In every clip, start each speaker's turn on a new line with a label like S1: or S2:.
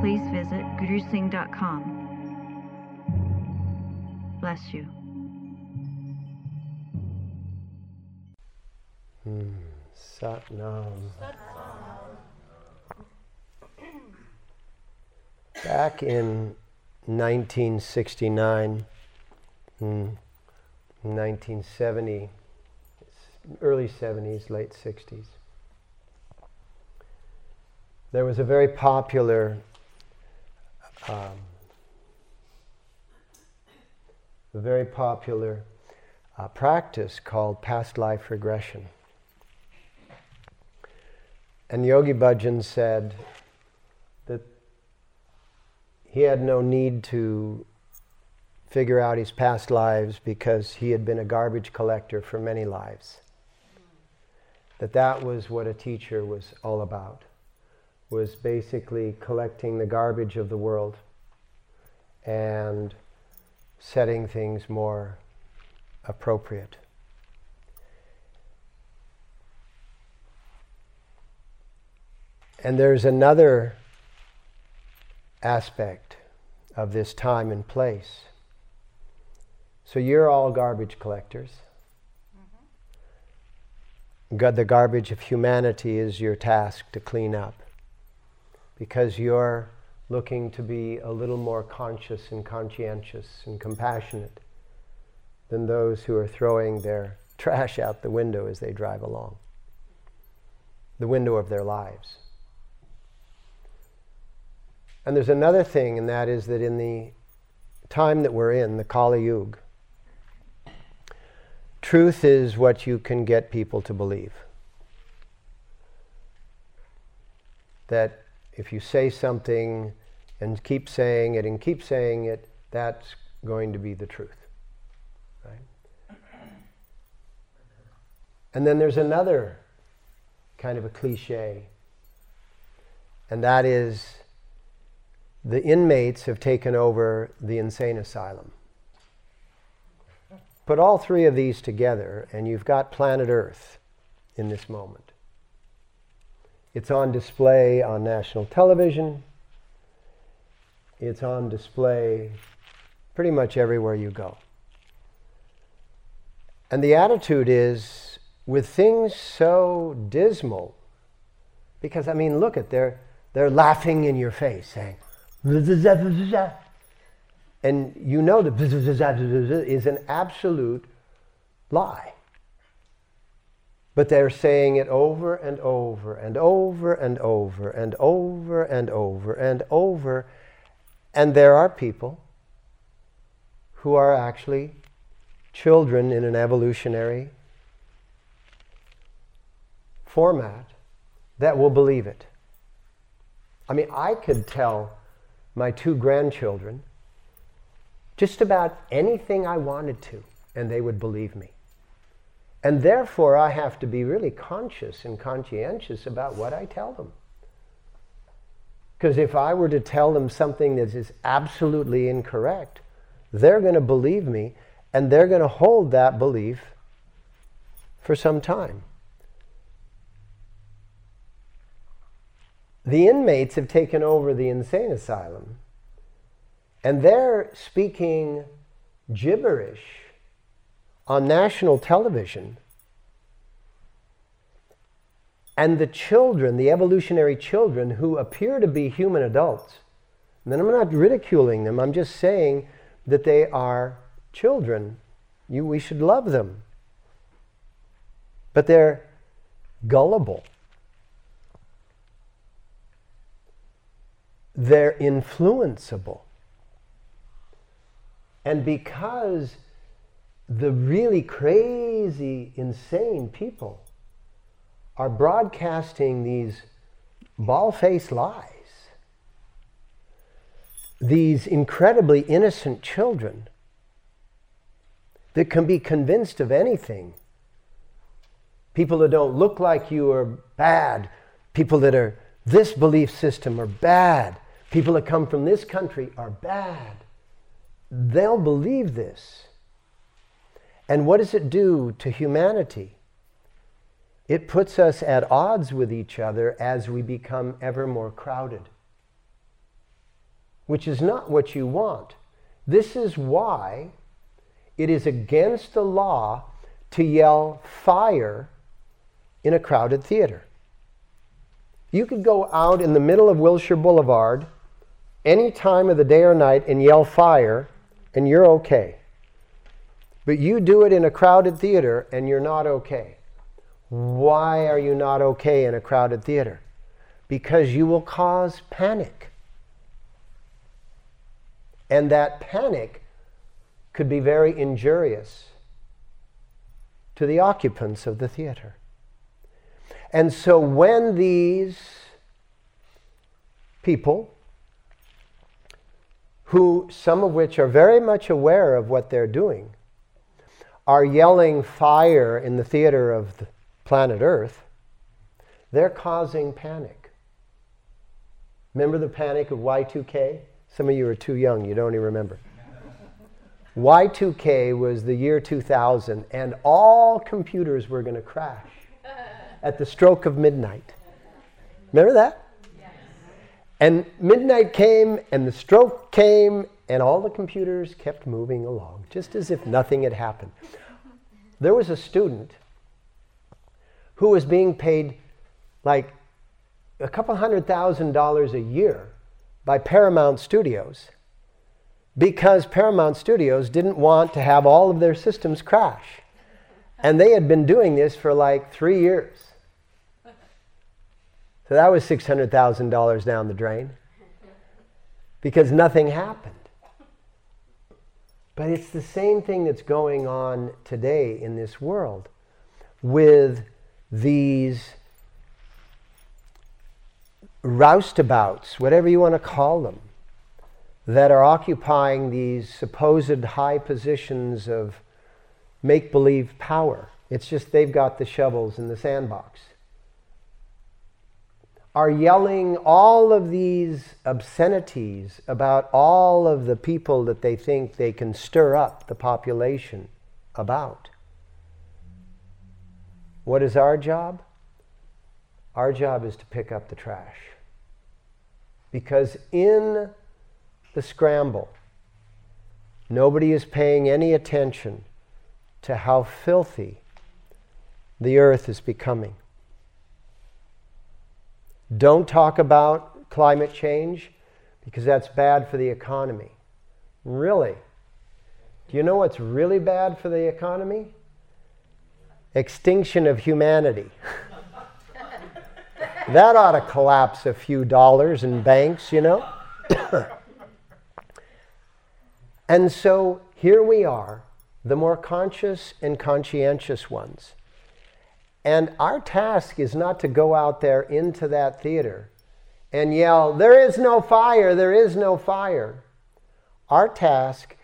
S1: please visit gurusingh.com. Bless you.
S2: Hmm. Satnam. Back in 1969, hmm, 1970, early 70s, late 60s, there was a very popular um, a very popular uh, practice called past life regression. And Yogi Bhajan said that he had no need to figure out his past lives because he had been a garbage collector for many lives. That that was what a teacher was all about, was basically collecting the garbage of the world and setting things more appropriate. And there's another aspect of this time and place. So you're all garbage collectors. Mm-hmm. the garbage of humanity is your task to clean up because you're looking to be a little more conscious and conscientious and compassionate than those who are throwing their trash out the window as they drive along, the window of their lives. And there's another thing, and that is that in the time that we're in, the Kali Yuga, truth is what you can get people to believe. That if you say something and keep saying it and keep saying it, that's going to be the truth. Right? And then there's another kind of a cliche, and that is the inmates have taken over the insane asylum. Put all three of these together, and you've got planet Earth in this moment. It's on display on national television. It's on display pretty much everywhere you go. And the attitude is with things so dismal, because I mean, look at they're they're laughing in your face, saying, and you know that is an absolute lie. But they're saying it over and over and over and over and over and over and over. And there are people who are actually children in an evolutionary format that will believe it. I mean, I could tell my two grandchildren just about anything I wanted to, and they would believe me. And therefore, I have to be really conscious and conscientious about what I tell them. Because if I were to tell them something that is absolutely incorrect, they're going to believe me and they're going to hold that belief for some time. The inmates have taken over the insane asylum and they're speaking gibberish on national television. And the children, the evolutionary children who appear to be human adults, and then I'm not ridiculing them, I'm just saying that they are children. You, we should love them. But they're gullible. They're influenceable. And because the really crazy, insane people are broadcasting these ball faced lies, these incredibly innocent children that can be convinced of anything. People that don't look like you are bad. People that are this belief system are bad. People that come from this country are bad. They'll believe this. And what does it do to humanity? It puts us at odds with each other as we become ever more crowded, which is not what you want. This is why it is against the law to yell fire in a crowded theater. You could go out in the middle of Wilshire Boulevard any time of the day or night and yell fire, and you're okay. But you do it in a crowded theater and you're not okay. Why are you not okay in a crowded theater? Because you will cause panic. And that panic could be very injurious to the occupants of the theater. And so when these people, who some of which are very much aware of what they're doing, are yelling fire in the theater of the planet Earth, they're causing panic. Remember the panic of Y2K? Some of you are too young, you don't even remember. Y2K was the year 2000, and all computers were going to crash at the stroke of midnight. Remember that? And midnight came, and the stroke came, and all the computers kept moving along, just as if nothing had happened. There was a student who was being paid like a couple hundred thousand dollars a year by Paramount Studios because Paramount Studios didn't want to have all of their systems crash. And they had been doing this for like three years. So that was $600,000 down the drain because nothing happened. But it's the same thing that's going on today in this world with these roustabouts, whatever you want to call them, that are occupying these supposed high positions of make believe power. It's just they've got the shovels in the sandbox. Are yelling all of these obscenities about all of the people that they think they can stir up the population about. What is our job? Our job is to pick up the trash. Because in the scramble, nobody is paying any attention to how filthy the earth is becoming. Don't talk about climate change because that's bad for the economy. Really? Do you know what's really bad for the economy? Extinction of humanity. that ought to collapse a few dollars in banks, you know? and so here we are, the more conscious and conscientious ones. And our task is not to go out there into that theater and yell, There is no fire, there is no fire. Our task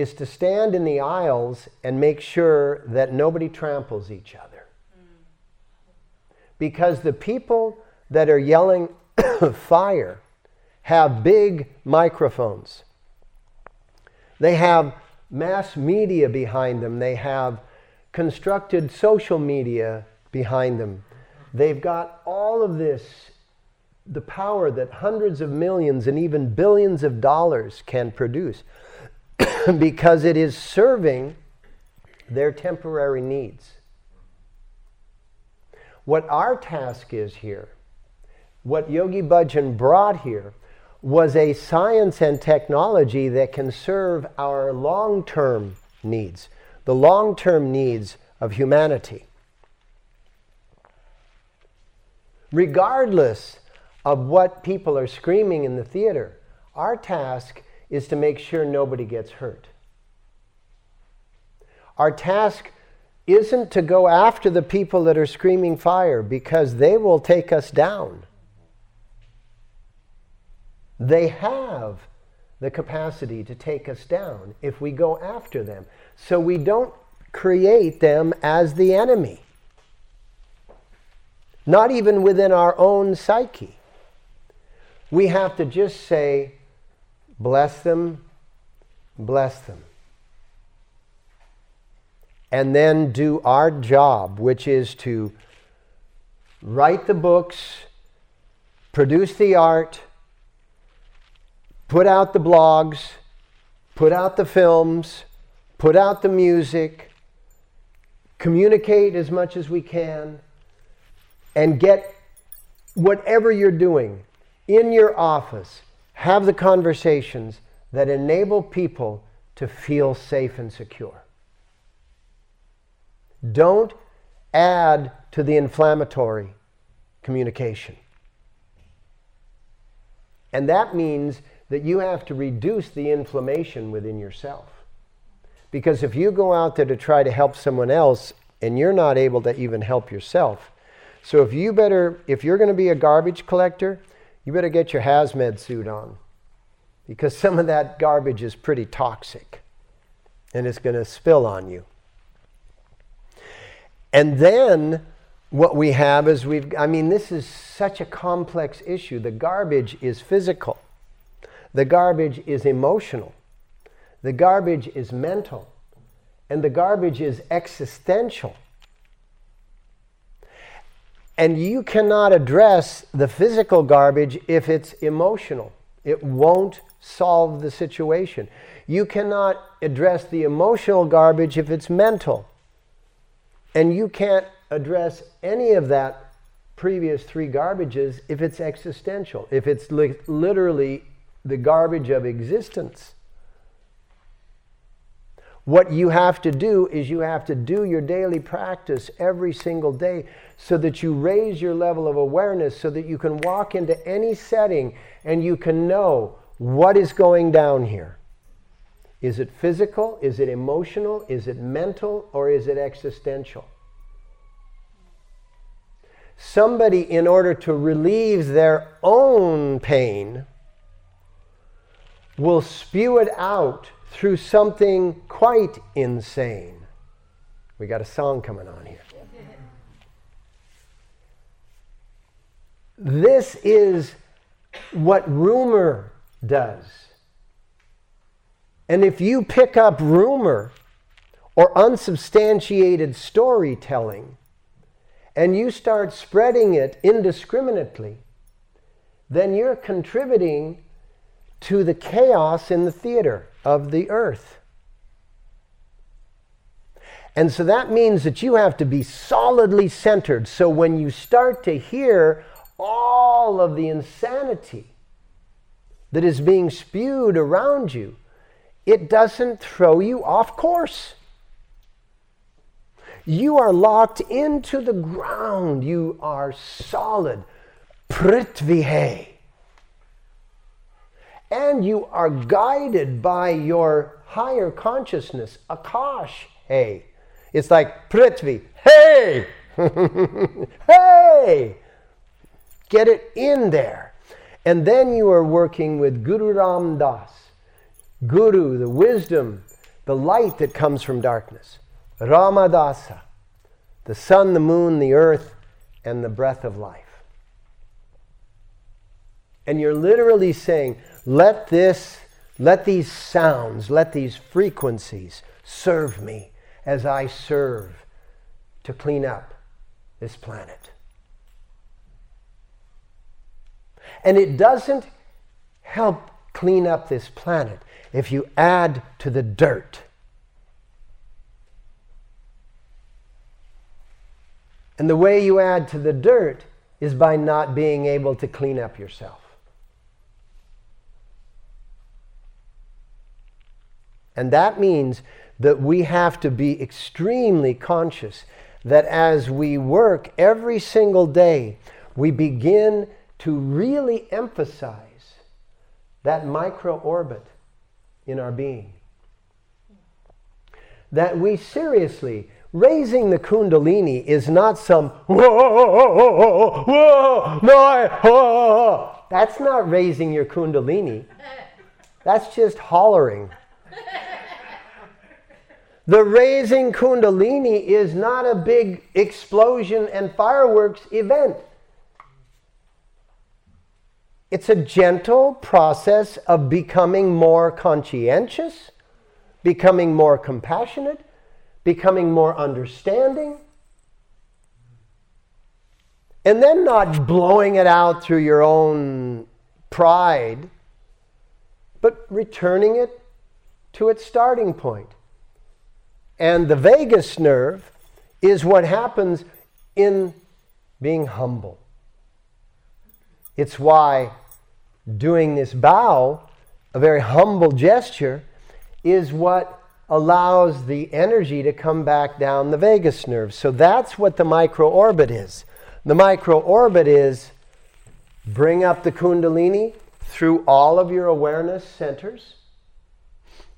S2: is to stand in the aisles and make sure that nobody tramples each other. Because the people that are yelling fire have big microphones. They have mass media behind them. They have constructed social media behind them. They've got all of this, the power that hundreds of millions and even billions of dollars can produce. because it is serving their temporary needs. What our task is here, what Yogi Bhajan brought here, was a science and technology that can serve our long term needs, the long term needs of humanity. Regardless of what people are screaming in the theater, our task is to make sure nobody gets hurt. Our task isn't to go after the people that are screaming fire because they will take us down. They have the capacity to take us down if we go after them. So we don't create them as the enemy. Not even within our own psyche. We have to just say, bless them, bless them. And then do our job, which is to write the books, produce the art, put out the blogs, put out the films, put out the music, communicate as much as we can, and get whatever you're doing in your office, have the conversations that enable people to feel safe and secure. Don't add to the inflammatory communication. And that means that you have to reduce the inflammation within yourself. Because if you go out there to try to help someone else and you're not able to even help yourself, so if you better, if you're going to be a garbage collector, you better get your hazmat suit on. Because some of that garbage is pretty toxic and it's going to spill on you. And then what we have is we've, I mean, this is such a complex issue. The garbage is physical, the garbage is emotional, the garbage is mental, and the garbage is existential. And you cannot address the physical garbage if it's emotional. It won't solve the situation. You cannot address the emotional garbage if it's mental. And you can't address any of that previous three garbages if it's existential, if it's li- literally the garbage of existence. What you have to do is you have to do your daily practice every single day so that you raise your level of awareness so that you can walk into any setting and you can know what is going down here. Is it physical? Is it emotional? Is it mental? Or is it existential? somebody, in order to relieve their own pain, will spew it out through something quite insane. We got a song coming on here. This is what rumor does. And if you pick up rumor or unsubstantiated storytelling, and you start spreading it indiscriminately, then you're contributing to the chaos in the theater of the earth. And so that means that you have to be solidly centered. So when you start to hear all of the insanity that is being spewed around you, it doesn't throw you off course. You are locked into the ground. You are solid. Prithvi hai. And you are guided by your higher consciousness, Akash. Hey. It's like Prithvi. Hey! hey! Get it in there. And then you are working with Guru Ram Das. Guru, the wisdom, the light that comes from darkness. Ramadasa, the sun, the moon, the earth, and the breath of life. And you're literally saying, let this, let these sounds, let these frequencies serve me as I serve to clean up this planet. And it doesn't help clean up this planet if you add to the dirt And the way you add to the dirt is by not being able to clean up yourself. And that means that we have to be extremely conscious that as we work every single day, we begin to really emphasize that micro orbit in our being. That we seriously raising the kundalini is not some whoa, whoa, whoa, whoa. That's not raising your kundalini. That's just hollering. the raising Kundalini is not a big explosion and fireworks event. It's a gentle process of becoming more conscientious, becoming more compassionate, becoming more understanding, and then not blowing it out through your own pride, but returning it to its starting point. And the vagus nerve is what happens in being humble. It's why doing this bow, a very humble gesture, is what allows the energy to come back down the vagus nerve. So that's what the micro orbit is. The micro orbit is bring up the Kundalini through all of your awareness centers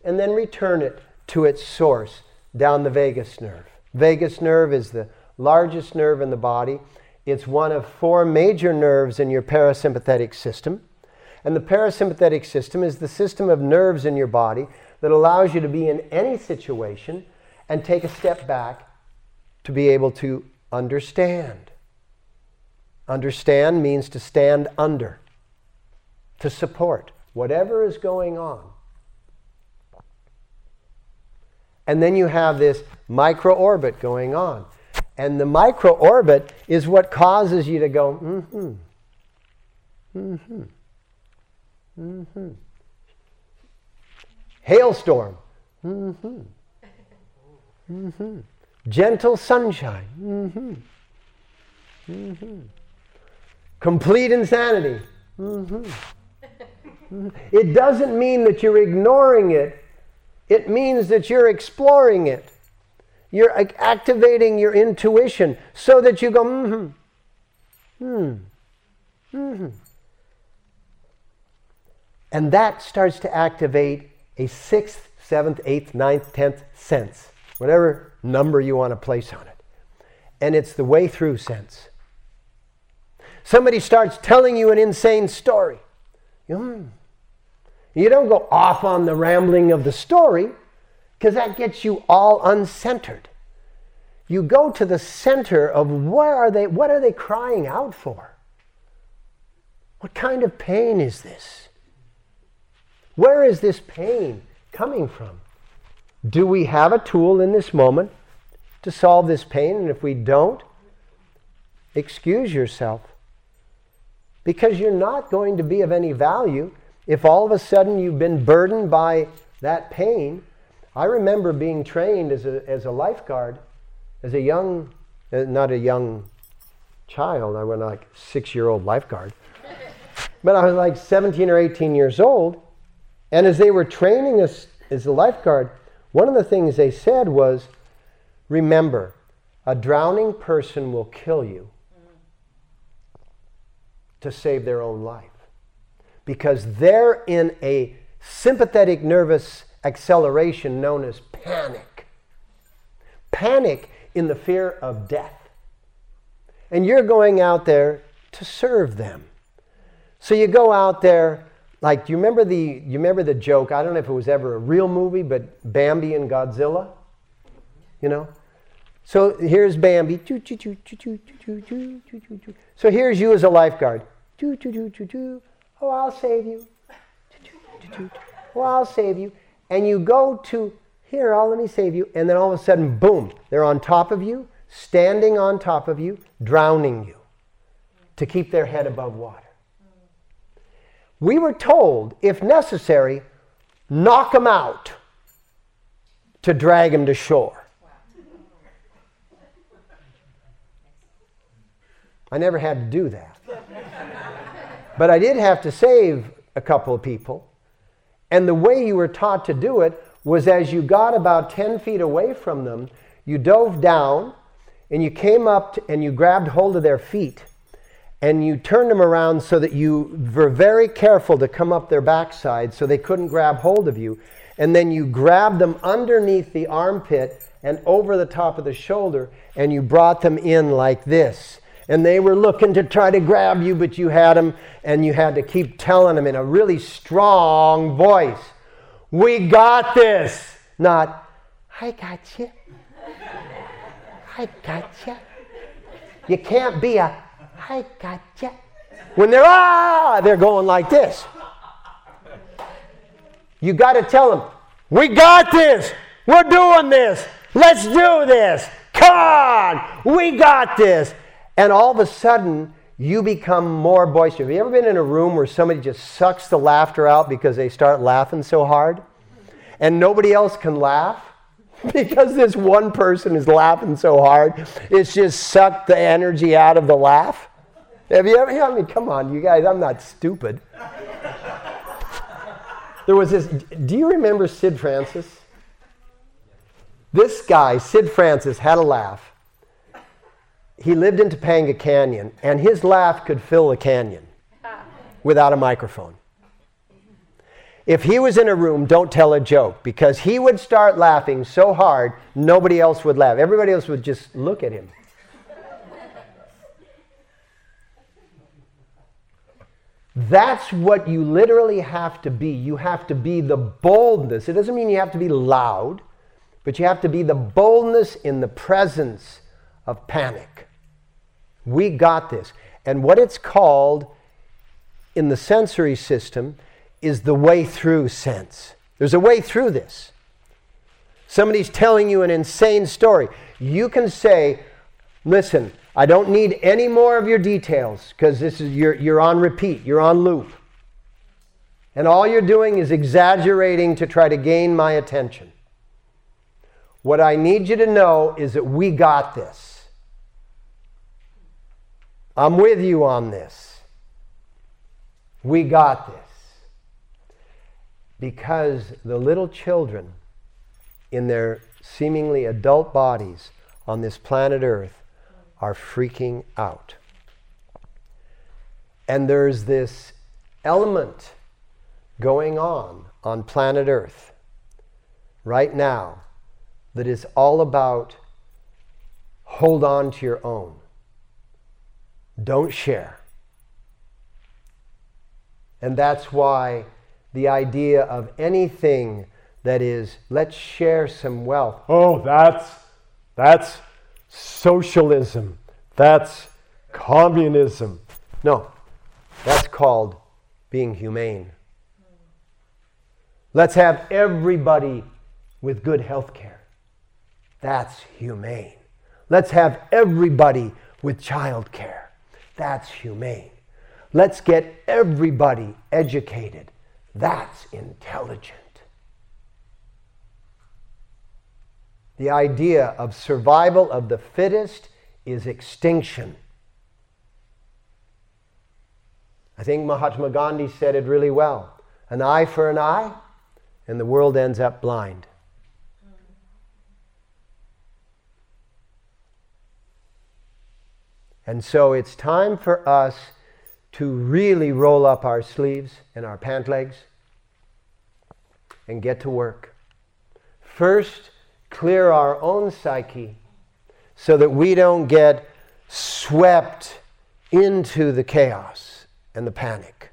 S2: and then return it to its source down the vagus nerve. Vagus nerve is the largest nerve in the body. It's one of four major nerves in your parasympathetic system. And the parasympathetic system is the system of nerves in your body that allows you to be in any situation and take a step back to be able to understand. Understand means to stand under, to support whatever is going on. And then you have this micro orbit going on. And the micro orbit is what causes you to go, mm-hmm, mm-hmm, mm-hmm. Hailstorm, mm-hmm, mm-hmm. Gentle sunshine, mm-hmm, mm-hmm. Complete insanity, mm-hmm. mm-hmm. It doesn't mean that you're ignoring it. It means that you're exploring it. You're activating your intuition so that you go, mm-hmm, hmm, mm-hmm. And that starts to activate a sixth, seventh, eighth, ninth, tenth sense, whatever number you want to place on it. And it's the way through sense. Somebody starts telling you an insane story. You don't go off on the rambling of the story because that gets you all uncentered. You go to the center of where are they, what are they crying out for? What kind of pain is this? Where is this pain coming from? Do we have a tool in this moment to solve this pain? And if we don't, excuse yourself. Because you're not going to be of any value if all of a sudden you've been burdened by that pain I remember being trained as a, as a lifeguard, as a young, uh, not a young child, I went like six year old lifeguard. but I was like 17 or 18 years old. And as they were training us as a lifeguard, one of the things they said was remember, a drowning person will kill you to save their own life because they're in a sympathetic nervous acceleration known as panic. Panic in the fear of death. And you're going out there to serve them. So you go out there, like, do you remember the, you remember the joke? I don't know if it was ever a real movie, but Bambi and Godzilla? You know? So here's Bambi. So here's you as a lifeguard. Oh, I'll save you. Oh, I'll save you and you go to, here, I'll let me save you, and then all of a sudden, boom, they're on top of you, standing on top of you, drowning you to keep their head above water. We were told, if necessary, knock them out to drag them to shore. I never had to do that. But I did have to save a couple of people and the way you were taught to do it was as you got about 10 feet away from them, you dove down and you came up to, and you grabbed hold of their feet and you turned them around so that you were very careful to come up their backside so they couldn't grab hold of you. And then you grabbed them underneath the armpit and over the top of the shoulder and you brought them in like this. And they were looking to try to grab you, but you had them, and you had to keep telling them in a really strong voice, We got this. Not, I got you. I got you. You can't be a, I got you. When they're, ah, they're going like this. You got to tell them, we got this. We're doing this. Let's do this. Come on. We got this. And all of a sudden, you become more boisterous. Have you ever been in a room where somebody just sucks the laughter out because they start laughing so hard? And nobody else can laugh? Because this one person is laughing so hard, it's just sucked the energy out of the laugh. Have you ever? I mean, come on, you guys, I'm not stupid. There was this, do you remember Sid Francis? This guy, Sid Francis, had a laugh. He lived in Topanga Canyon, and his laugh could fill a canyon without a microphone. If he was in a room, don't tell a joke because he would start laughing so hard, nobody else would laugh. Everybody else would just look at him. That's what you literally have to be. You have to be the boldness. It doesn't mean you have to be loud, but you have to be the boldness in the presence of panic. We got this. And what it's called in the sensory system is the way through sense. There's a way through this. Somebody's telling you an insane story. You can say, listen, I don't need any more of your details because this is you're, you're on repeat, you're on loop. And all you're doing is exaggerating to try to gain my attention. What I need you to know is that we got this. I'm with you on this. We got this. Because the little children in their seemingly adult bodies on this planet Earth are freaking out. And there's this element going on on planet Earth right now that is all about hold on to your own. Don't share. And that's why the idea of anything that is let's share some wealth. Oh, that's that's socialism. That's communism. No, that's called being humane. Let's have everybody with good health care. That's humane. Let's have everybody with child care. That's humane. Let's get everybody educated. That's intelligent. The idea of survival of the fittest is extinction. I think Mahatma Gandhi said it really well an eye for an eye, and the world ends up blind. And so it's time for us to really roll up our sleeves and our pant legs and get to work. First, clear our own psyche so that we don't get swept into the chaos and the panic.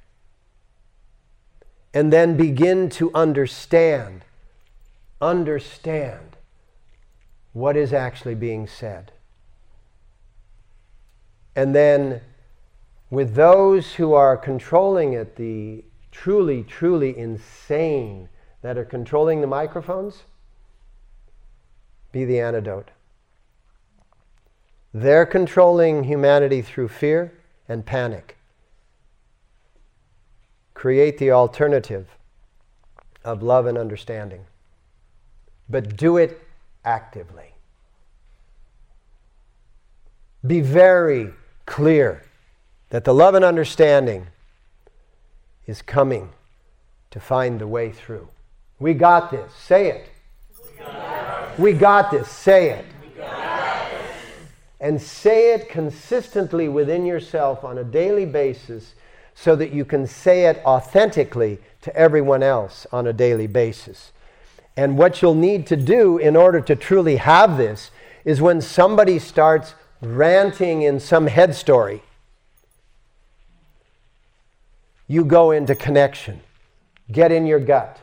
S2: And then begin to understand, understand what is actually being said. And then, with those who are controlling it, the truly, truly insane that are controlling the microphones, be the antidote. They're controlling humanity through fear and panic. Create the alternative of love and understanding. But do it actively. Be very clear that the love and understanding is coming to find the way through. We got this. Say it. We got this. Say it. And say it consistently within yourself on a daily basis so that you can say it authentically to everyone else on a daily basis. And what you'll need to do in order to truly have this is when somebody starts ranting in some head story, you go into connection. Get in your gut.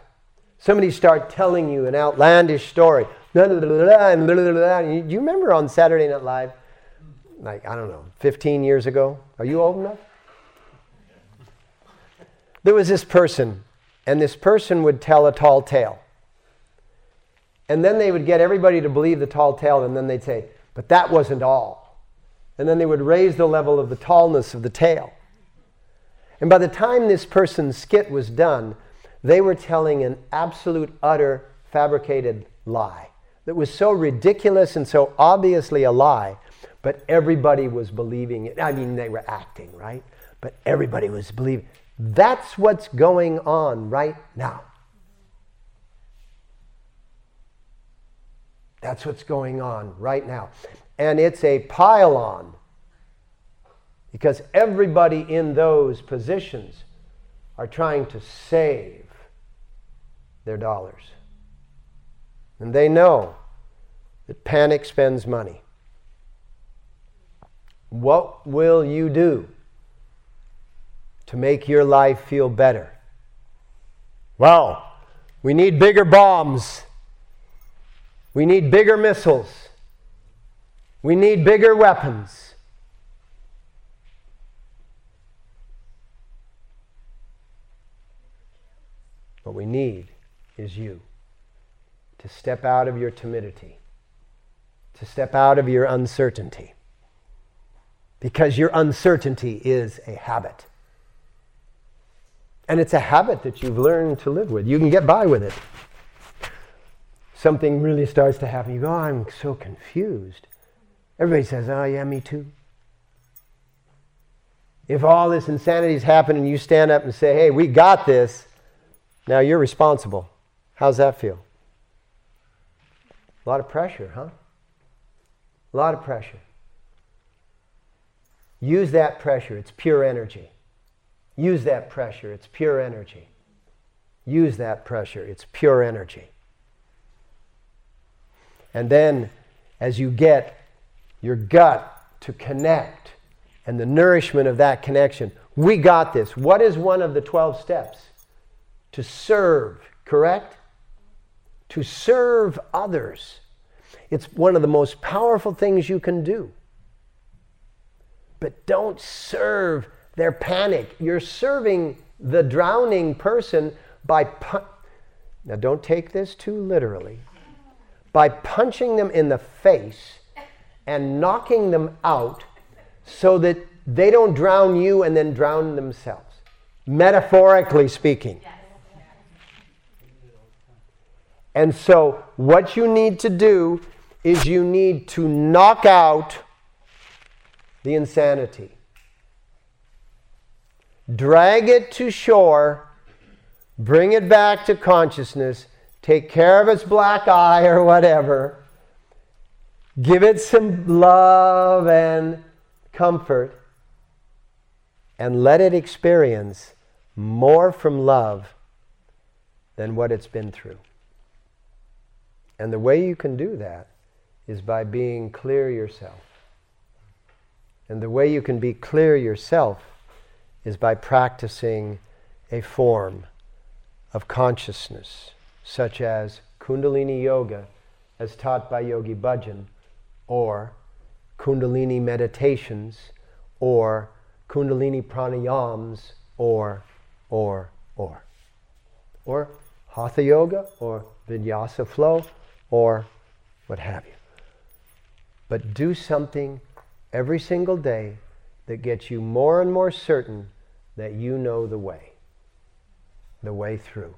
S2: Somebody start telling you an outlandish story. Do you remember on Saturday Night Live, like, I don't know, 15 years ago? Are you old enough? There was this person, and this person would tell a tall tale. And then they would get everybody to believe the tall tale, and then they'd say, but that wasn't all. And then they would raise the level of the tallness of the tail. And by the time this person's skit was done, they were telling an absolute, utter, fabricated lie that was so ridiculous and so obviously a lie, but everybody was believing it. I mean, they were acting, right? But everybody was believing. That's what's going on right now. That's what's going on right now. And it's a pylon because everybody in those positions are trying to save their dollars. And they know that panic spends money. What will you do to make your life feel better? Well, we need bigger bombs. We need bigger missiles. We need bigger weapons. What we need is you to step out of your timidity, to step out of your uncertainty, because your uncertainty is a habit. And it's a habit that you've learned to live with. You can get by with it something really starts to happen, you go, oh, I'm so confused. Everybody says, oh, yeah, me too. If all this insanity is happening, you stand up and say, hey, we got this, now you're responsible. How's that feel? A lot of pressure, huh? A lot of pressure. Use that pressure, it's pure energy. Use that pressure, it's pure energy. Use that pressure, it's pure energy. And then as you get your gut to connect and the nourishment of that connection, we got this. What is one of the 12 steps? To serve, correct? To serve others. It's one of the most powerful things you can do. But don't serve their panic. You're serving the drowning person by. Pu- now, don't take this too literally by punching them in the face and knocking them out so that they don't drown you and then drown themselves. Metaphorically speaking. And so, what you need to do is you need to knock out the insanity, drag it to shore, bring it back to consciousness, take care of its black eye or whatever, give it some love and comfort, and let it experience more from love than what it's been through. And the way you can do that is by being clear yourself. And the way you can be clear yourself is by practicing a form of consciousness such as Kundalini Yoga, as taught by Yogi Bhajan, or Kundalini meditations, or Kundalini pranayams, or, or, or. Or Hatha Yoga, or Vinyasa flow, or what have you. But do something every single day that gets you more and more certain that you know the way, the way through.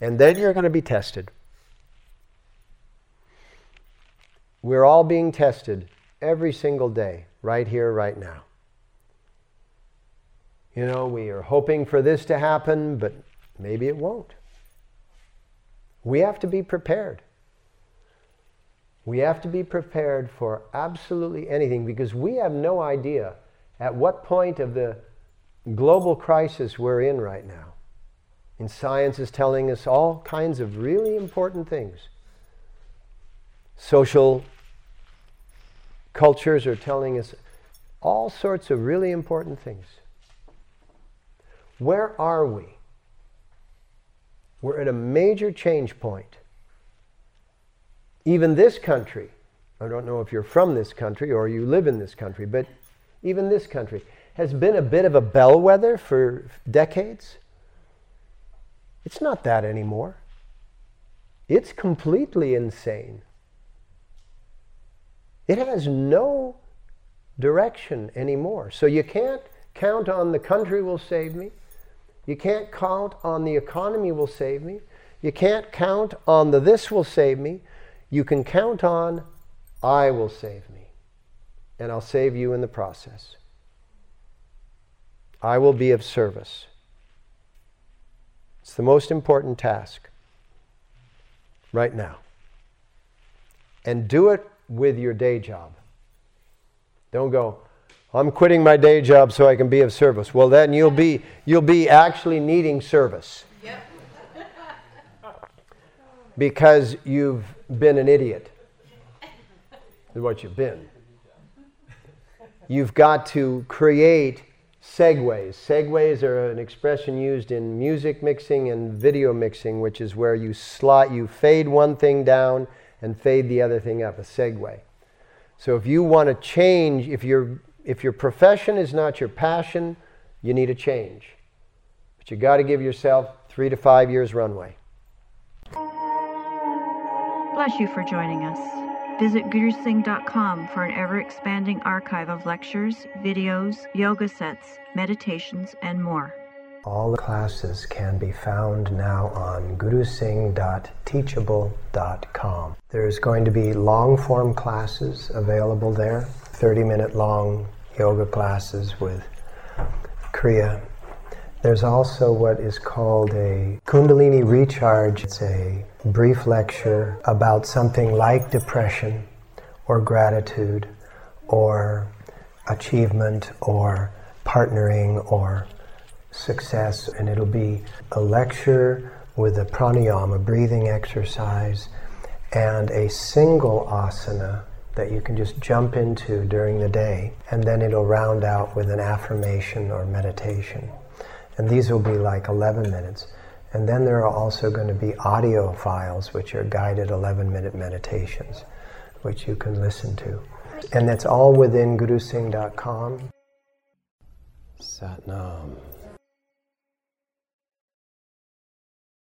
S2: And then you're going to be tested. We're all being tested every single day, right here, right now. You know, we are hoping for this to happen, but maybe it won't. We have to be prepared. We have to be prepared for absolutely anything because we have no idea at what point of the global crisis we're in right now. And science is telling us all kinds of really important things. Social cultures are telling us all sorts of really important things. Where are we? We're at a major change point. Even this country, I don't know if you're from this country or you live in this country, but even this country has been a bit of a bellwether for decades. It's not that anymore. It's completely insane. It has no direction anymore. So you can't count on the country will save me. You can't count on the economy will save me. You can't count on the this will save me. You can count on I will save me. And I'll save you in the process. I will be of service. It's the most important task right now. And do it with your day job. Don't go, I'm quitting my day job so I can be of service. Well, then you'll be, you'll be actually needing service. Yep. because you've been an idiot. Is what you've been. You've got to create segues. Segues are an expression used in music mixing and video mixing, which is where you slot, you fade one thing down and fade the other thing up, a segue. So if you want to change, if you're if your profession is not your passion, you need a change. But you got to give yourself three to five years runway.
S1: Bless you for joining us. Visit gurusingh.com for an ever expanding archive of lectures, videos, yoga sets, meditations, and more.
S2: All the classes can be found now on gurusingh.teachable.com. There's going to be long form classes available there, 30 minute long yoga classes with Kriya. There's also what is called a Kundalini Recharge. It's a brief lecture about something like depression or gratitude or achievement or partnering or success. And it'll be a lecture with a pranayama, a breathing exercise, and a single asana that you can just jump into during the day, and then it'll round out with an affirmation or meditation. And these will be like 11 minutes. And then there are also going to be audio files, which are guided 11 minute meditations, which you can listen to. And that's all within gurusingh.com. Satnam.